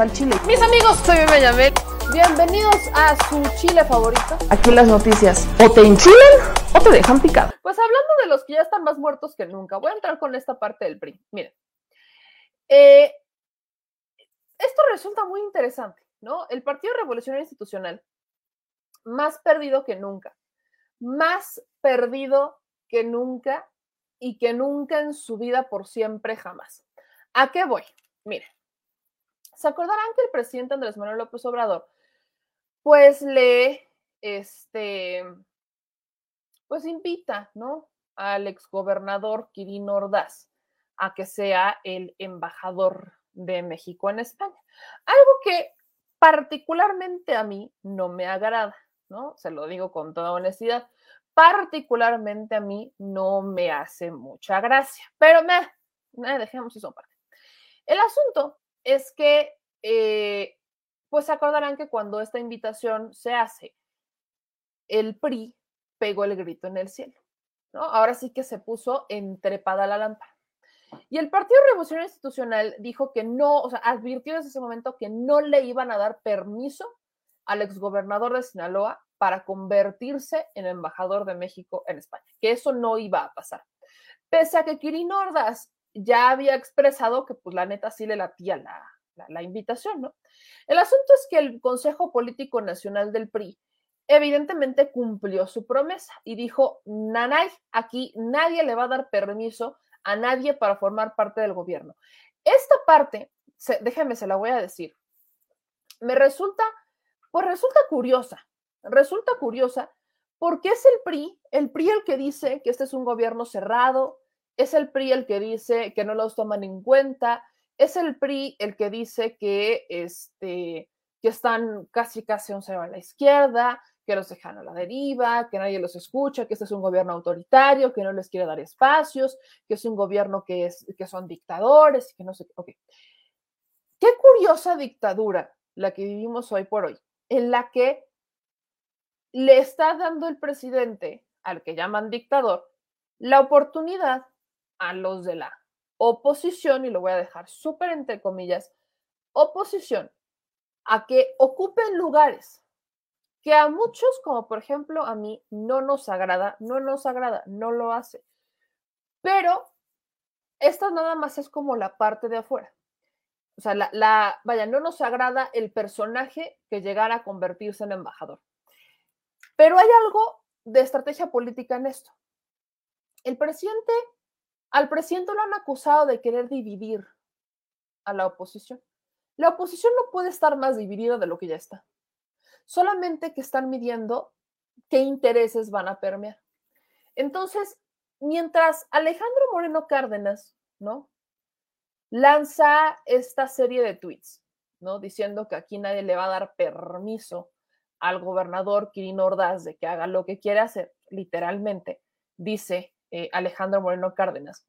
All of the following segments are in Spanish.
al chile. Mis amigos, soy Benjamín. Bienvenidos a su chile favorito. Aquí las noticias o te enchilan o te dejan picado. Pues hablando de los que ya están más muertos que nunca, voy a entrar con esta parte del PRI. Miren, eh, esto resulta muy interesante, ¿no? El Partido Revolucionario Institucional, más perdido que nunca, más perdido que nunca y que nunca en su vida por siempre jamás. ¿A qué voy? Miren, se acordarán que el presidente Andrés Manuel López Obrador, pues le, este, pues invita, ¿no? Al exgobernador Quirino Ordaz a que sea el embajador de México en España. Algo que particularmente a mí no me agrada, ¿no? Se lo digo con toda honestidad. Particularmente a mí no me hace mucha gracia, pero me, me dejemos eso aparte. El asunto es que, eh, pues acordarán que cuando esta invitación se hace, el PRI pegó el grito en el cielo, ¿no? Ahora sí que se puso entrepada la lámpara. Y el Partido Revolucionario Institucional dijo que no, o sea, advirtió desde ese momento que no le iban a dar permiso al exgobernador de Sinaloa para convertirse en embajador de México en España, que eso no iba a pasar. Pese a que Quirino Ordaz ya había expresado que pues la neta sí le latía la, la, la, invitación, ¿no? El asunto es que el Consejo Político Nacional del PRI evidentemente cumplió su promesa y dijo, nanay, aquí nadie le va a dar permiso a nadie para formar parte del gobierno. Esta parte, se, déjeme, se la voy a decir, me resulta, pues resulta curiosa, resulta curiosa porque es el PRI, el PRI el que dice que este es un gobierno cerrado, es el PRI el que dice que no los toman en cuenta, es el PRI el que dice que, este, que están casi casi un cero a la izquierda, que los dejan a la deriva, que nadie los escucha, que este es un gobierno autoritario, que no les quiere dar espacios, que es un gobierno que, es, que son dictadores, que no sé qué. Qué curiosa dictadura la que vivimos hoy por hoy, en la que le está dando el presidente, al que llaman dictador, la oportunidad a los de la oposición, y lo voy a dejar súper entre comillas, oposición, a que ocupen lugares que a muchos, como por ejemplo a mí, no nos agrada, no nos agrada, no lo hace. Pero esta nada más es como la parte de afuera. O sea, la, la, vaya, no nos agrada el personaje que llegara a convertirse en embajador. Pero hay algo de estrategia política en esto. El presidente, al presidente lo han acusado de querer dividir a la oposición. La oposición no puede estar más dividida de lo que ya está solamente que están midiendo qué intereses van a permear. Entonces, mientras Alejandro Moreno Cárdenas, ¿no? Lanza esta serie de tweets, ¿no? Diciendo que aquí nadie le va a dar permiso al gobernador Quirino Ordaz de que haga lo que quiere hacer, literalmente, dice eh, Alejandro Moreno Cárdenas.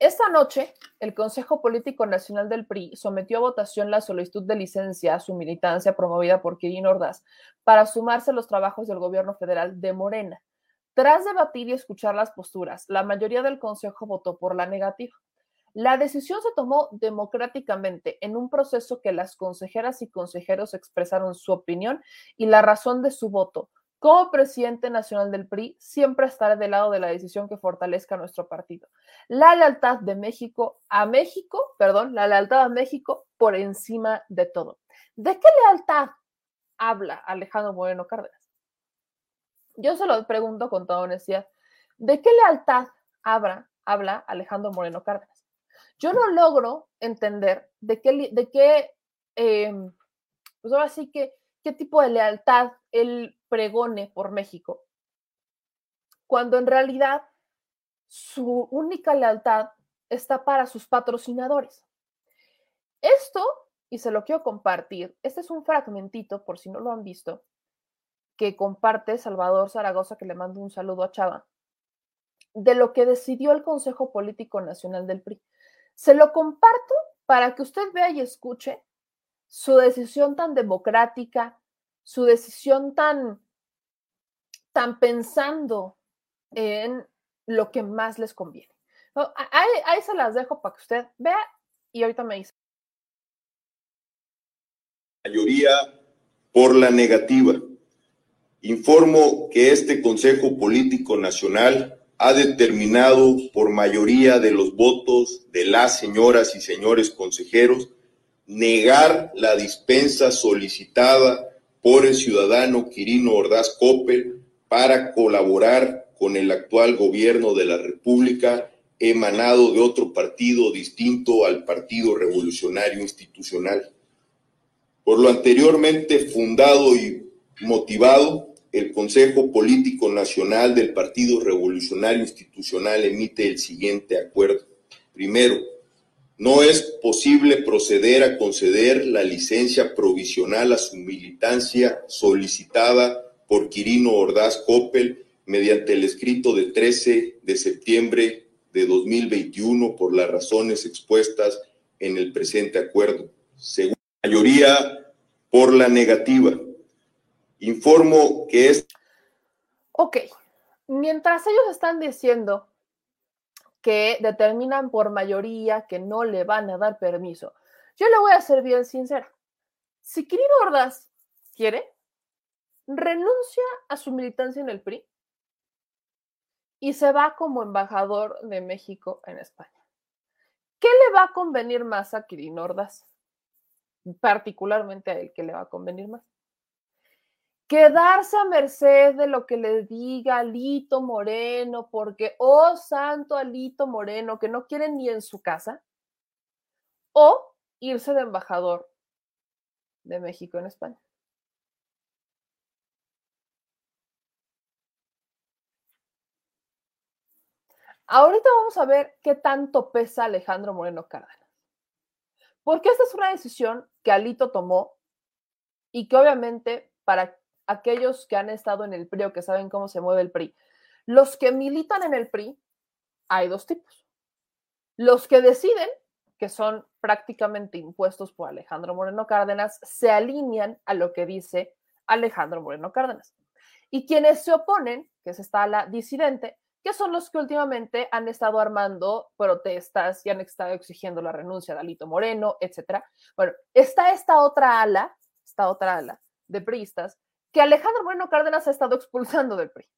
Esta noche, el Consejo Político Nacional del PRI sometió a votación la solicitud de licencia a su militancia promovida por Quirino Ordaz para sumarse a los trabajos del gobierno federal de Morena. Tras debatir y escuchar las posturas, la mayoría del Consejo votó por la negativa. La decisión se tomó democráticamente en un proceso que las consejeras y consejeros expresaron su opinión y la razón de su voto, como presidente nacional del PRI, siempre estaré del lado de la decisión que fortalezca nuestro partido. La lealtad de México a México, perdón, la lealtad a México por encima de todo. ¿De qué lealtad habla Alejandro Moreno Cárdenas? Yo se lo pregunto con toda honestidad. ¿De qué lealtad habla, habla Alejandro Moreno Cárdenas? Yo no logro entender de qué, de qué eh, pues ahora sí que, qué tipo de lealtad él pregone por México, cuando en realidad su única lealtad está para sus patrocinadores. Esto, y se lo quiero compartir, este es un fragmentito, por si no lo han visto, que comparte Salvador Zaragoza, que le mando un saludo a Chava, de lo que decidió el Consejo Político Nacional del PRI. Se lo comparto para que usted vea y escuche su decisión tan democrática, su decisión tan, tan pensando en lo que más les conviene. Ahí, ahí se las dejo para que usted vea y ahorita me dice. mayoría por la negativa. Informo que este Consejo Político Nacional ha determinado por mayoría de los votos de las señoras y señores consejeros negar la dispensa solicitada por el ciudadano Quirino Ordaz Coppel para colaborar con el actual gobierno de la República emanado de otro partido distinto al Partido Revolucionario Institucional. Por lo anteriormente fundado y motivado, el Consejo Político Nacional del Partido Revolucionario Institucional emite el siguiente acuerdo. Primero, no es posible proceder a conceder la licencia provisional a su militancia solicitada por Quirino Ordaz Coppel mediante el escrito de 13 de septiembre de 2021 por las razones expuestas en el presente acuerdo. Según la mayoría, por la negativa. Informo que es... Ok, mientras ellos están diciendo que determinan por mayoría que no le van a dar permiso, yo le voy a ser bien sincera. Si Quirino Ordaz quiere, renuncia a su militancia en el PRI y se va como embajador de México en España. ¿Qué le va a convenir más a Quirino Ordaz? Particularmente a él, ¿qué le va a convenir más? Quedarse a merced de lo que le diga Alito Moreno, porque, oh santo Alito Moreno, que no quiere ni en su casa, o irse de embajador de México en España. Ahorita vamos a ver qué tanto pesa Alejandro Moreno Cárdenas. Porque esta es una decisión que Alito tomó y que obviamente para aquellos que han estado en el PRI o que saben cómo se mueve el PRI, los que militan en el PRI, hay dos tipos. Los que deciden, que son prácticamente impuestos por Alejandro Moreno Cárdenas, se alinean a lo que dice Alejandro Moreno Cárdenas. Y quienes se oponen, que es esta la disidente, que son los que últimamente han estado armando protestas y han estado exigiendo la renuncia de Alito Moreno, etcétera. Bueno, está esta otra ala, esta otra ala de priistas que Alejandro Moreno Cárdenas ha estado expulsando del PRI.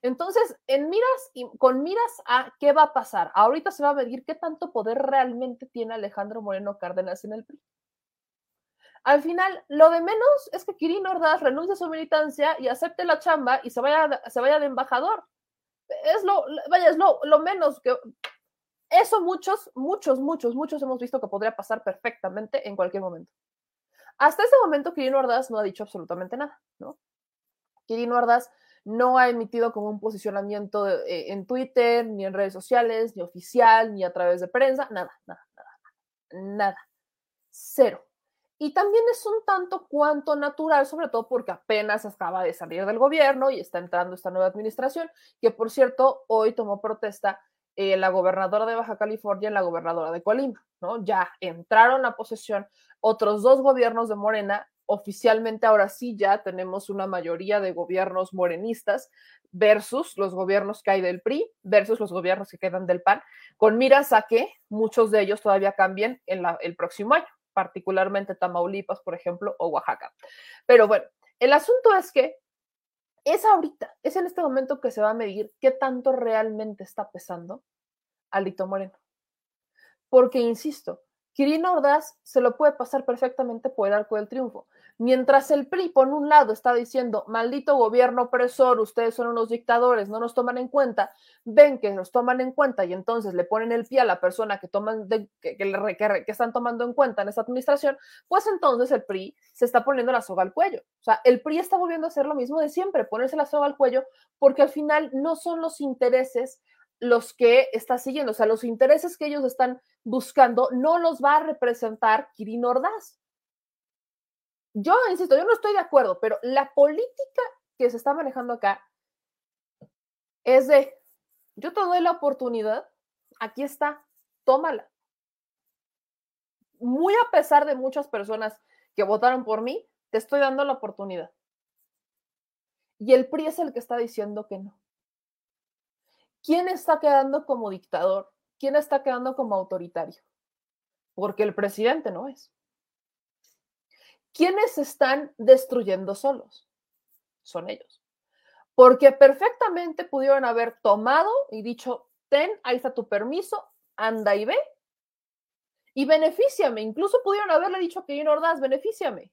Entonces, en miras y con miras a qué va a pasar, ahorita se va a medir qué tanto poder realmente tiene Alejandro Moreno Cárdenas en el PRI. Al final, lo de menos es que Quirino Ordaz renuncie a su militancia y acepte la chamba y se vaya, se vaya de embajador es lo, vaya, es lo, menos que... Eso muchos, muchos, muchos, muchos hemos visto que podría pasar perfectamente en cualquier momento. Hasta ese momento, Quirino Ordaz no ha dicho absolutamente nada, ¿no? Quirino Ordaz no ha emitido como un posicionamiento eh, en Twitter, ni en redes sociales, ni oficial, ni a través de prensa, nada, nada, nada, nada, cero. Y también es un tanto cuanto natural, sobre todo porque apenas acaba de salir del gobierno y está entrando esta nueva administración, que por cierto, hoy tomó protesta eh, la gobernadora de Baja California y la gobernadora de Colima, ¿no? Ya entraron a posesión otros dos gobiernos de Morena. Oficialmente ahora sí ya tenemos una mayoría de gobiernos morenistas versus los gobiernos que hay del PRI, versus los gobiernos que quedan del PAN, con miras a que muchos de ellos todavía cambien en el próximo año particularmente Tamaulipas, por ejemplo, o Oaxaca. Pero bueno, el asunto es que es ahorita, es en este momento que se va a medir qué tanto realmente está pesando Alito Moreno. Porque, insisto, Quirino Ordaz se lo puede pasar perfectamente por el arco del triunfo. Mientras el PRI, por un lado, está diciendo, maldito gobierno opresor, ustedes son unos dictadores, no nos toman en cuenta, ven que nos toman en cuenta y entonces le ponen el pie a la persona que, toman que, están tomando en cuenta en esta administración, pues entonces el PRI se está poniendo la soga al cuello. O sea, el PRI está volviendo a hacer lo mismo de siempre, ponerse la soga al cuello, porque al final no son los intereses los que está siguiendo, o sea, los intereses que ellos están buscando no los va a representar Kirin Ordaz. Yo insisto, yo no estoy de acuerdo, pero la política que se está manejando acá es de, yo te doy la oportunidad, aquí está, tómala. Muy a pesar de muchas personas que votaron por mí, te estoy dando la oportunidad. Y el PRI es el que está diciendo que no. ¿Quién está quedando como dictador? ¿Quién está quedando como autoritario? Porque el presidente no es. ¿quiénes están destruyendo solos? Son ellos. Porque perfectamente pudieron haber tomado y dicho, ten, ahí está tu permiso, anda y ve, y benefíciame. Incluso pudieron haberle dicho a Kevin Ordaz, benefíciame.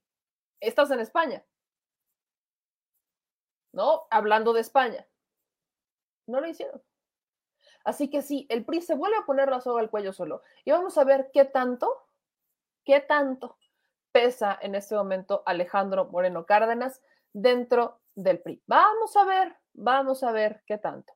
Estás en España. ¿No? Hablando de España. No lo hicieron. Así que sí, el PRI se vuelve a poner la soga al cuello solo. Y vamos a ver qué tanto, qué tanto pesa en este momento Alejandro Moreno Cárdenas dentro del PRI. Vamos a ver, vamos a ver qué tanto.